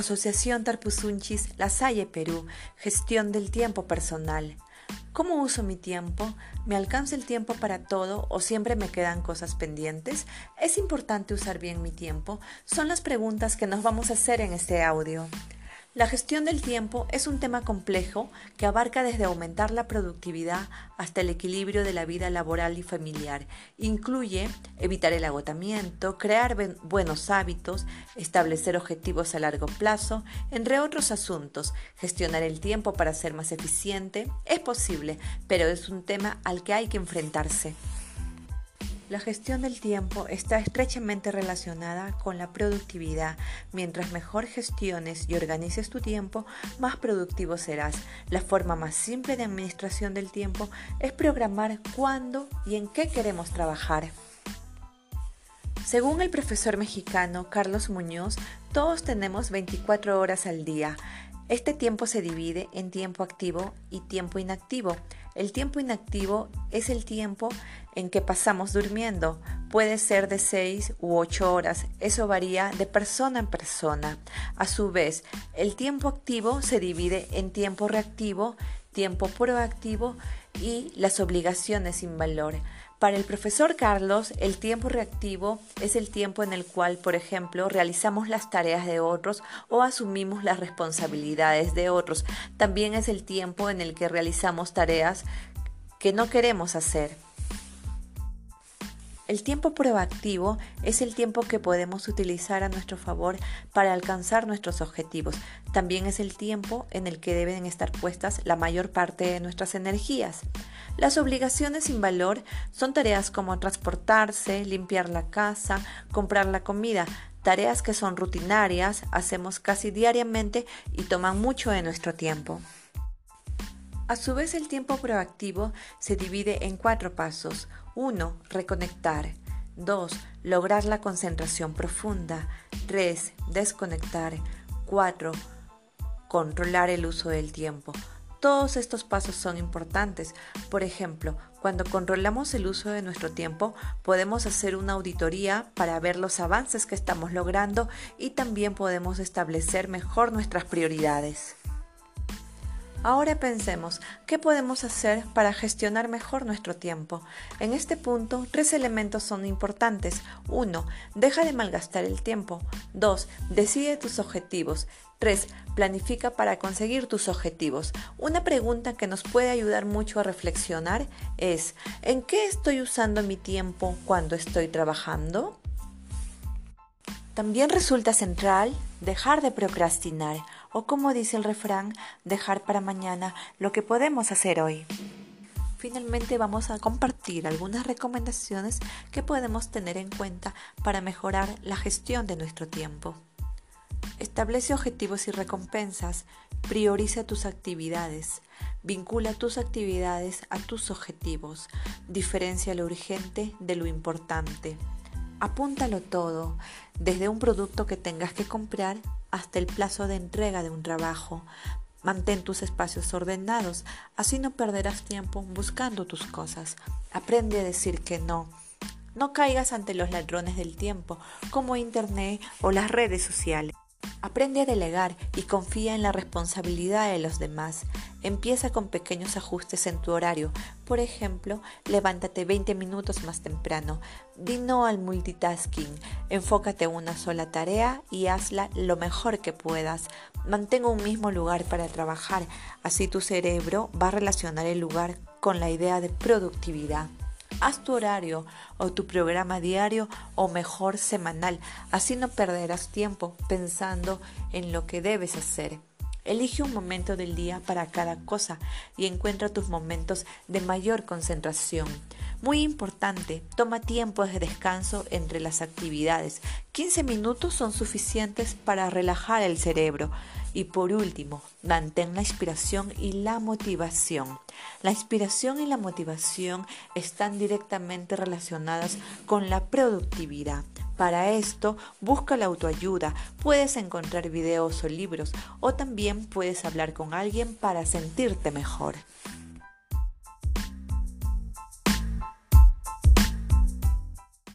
Asociación Tarpusunchis La Salle Perú, gestión del tiempo personal. ¿Cómo uso mi tiempo? ¿Me alcanza el tiempo para todo o siempre me quedan cosas pendientes? ¿Es importante usar bien mi tiempo? Son las preguntas que nos vamos a hacer en este audio. La gestión del tiempo es un tema complejo que abarca desde aumentar la productividad hasta el equilibrio de la vida laboral y familiar. Incluye evitar el agotamiento, crear buenos hábitos, establecer objetivos a largo plazo, entre otros asuntos. Gestionar el tiempo para ser más eficiente es posible, pero es un tema al que hay que enfrentarse. La gestión del tiempo está estrechamente relacionada con la productividad. Mientras mejor gestiones y organices tu tiempo, más productivo serás. La forma más simple de administración del tiempo es programar cuándo y en qué queremos trabajar. Según el profesor mexicano Carlos Muñoz, todos tenemos 24 horas al día. Este tiempo se divide en tiempo activo y tiempo inactivo. El tiempo inactivo es el tiempo en que pasamos durmiendo. Puede ser de 6 u 8 horas. Eso varía de persona en persona. A su vez, el tiempo activo se divide en tiempo reactivo, tiempo proactivo y las obligaciones sin valor. Para el profesor Carlos, el tiempo reactivo es el tiempo en el cual, por ejemplo, realizamos las tareas de otros o asumimos las responsabilidades de otros. También es el tiempo en el que realizamos tareas que no queremos hacer. El tiempo proactivo es el tiempo que podemos utilizar a nuestro favor para alcanzar nuestros objetivos. También es el tiempo en el que deben estar puestas la mayor parte de nuestras energías. Las obligaciones sin valor son tareas como transportarse, limpiar la casa, comprar la comida, tareas que son rutinarias, hacemos casi diariamente y toman mucho de nuestro tiempo. A su vez, el tiempo proactivo se divide en cuatro pasos. 1. Reconectar. 2. Lograr la concentración profunda. 3. Desconectar. 4. Controlar el uso del tiempo. Todos estos pasos son importantes. Por ejemplo, cuando controlamos el uso de nuestro tiempo, podemos hacer una auditoría para ver los avances que estamos logrando y también podemos establecer mejor nuestras prioridades. Ahora pensemos, ¿qué podemos hacer para gestionar mejor nuestro tiempo? En este punto, tres elementos son importantes. 1. Deja de malgastar el tiempo. 2. Decide tus objetivos. 3. Planifica para conseguir tus objetivos. Una pregunta que nos puede ayudar mucho a reflexionar es, ¿en qué estoy usando mi tiempo cuando estoy trabajando? También resulta central dejar de procrastinar o como dice el refrán, dejar para mañana lo que podemos hacer hoy. Finalmente vamos a compartir algunas recomendaciones que podemos tener en cuenta para mejorar la gestión de nuestro tiempo. Establece objetivos y recompensas, prioriza tus actividades, vincula tus actividades a tus objetivos, diferencia lo urgente de lo importante. Apúntalo todo, desde un producto que tengas que comprar hasta el plazo de entrega de un trabajo. Mantén tus espacios ordenados, así no perderás tiempo buscando tus cosas. Aprende a decir que no. No caigas ante los ladrones del tiempo, como Internet o las redes sociales. Aprende a delegar y confía en la responsabilidad de los demás. Empieza con pequeños ajustes en tu horario. Por ejemplo, levántate 20 minutos más temprano. Di no al multitasking. Enfócate en una sola tarea y hazla lo mejor que puedas. Mantén un mismo lugar para trabajar. Así tu cerebro va a relacionar el lugar con la idea de productividad. Haz tu horario o tu programa diario o mejor semanal, así no perderás tiempo pensando en lo que debes hacer. Elige un momento del día para cada cosa y encuentra tus momentos de mayor concentración. Muy importante, toma tiempo de descanso entre las actividades. 15 minutos son suficientes para relajar el cerebro. Y por último, mantén la inspiración y la motivación. La inspiración y la motivación están directamente relacionadas con la productividad. Para esto, busca la autoayuda. Puedes encontrar videos o libros o también puedes hablar con alguien para sentirte mejor.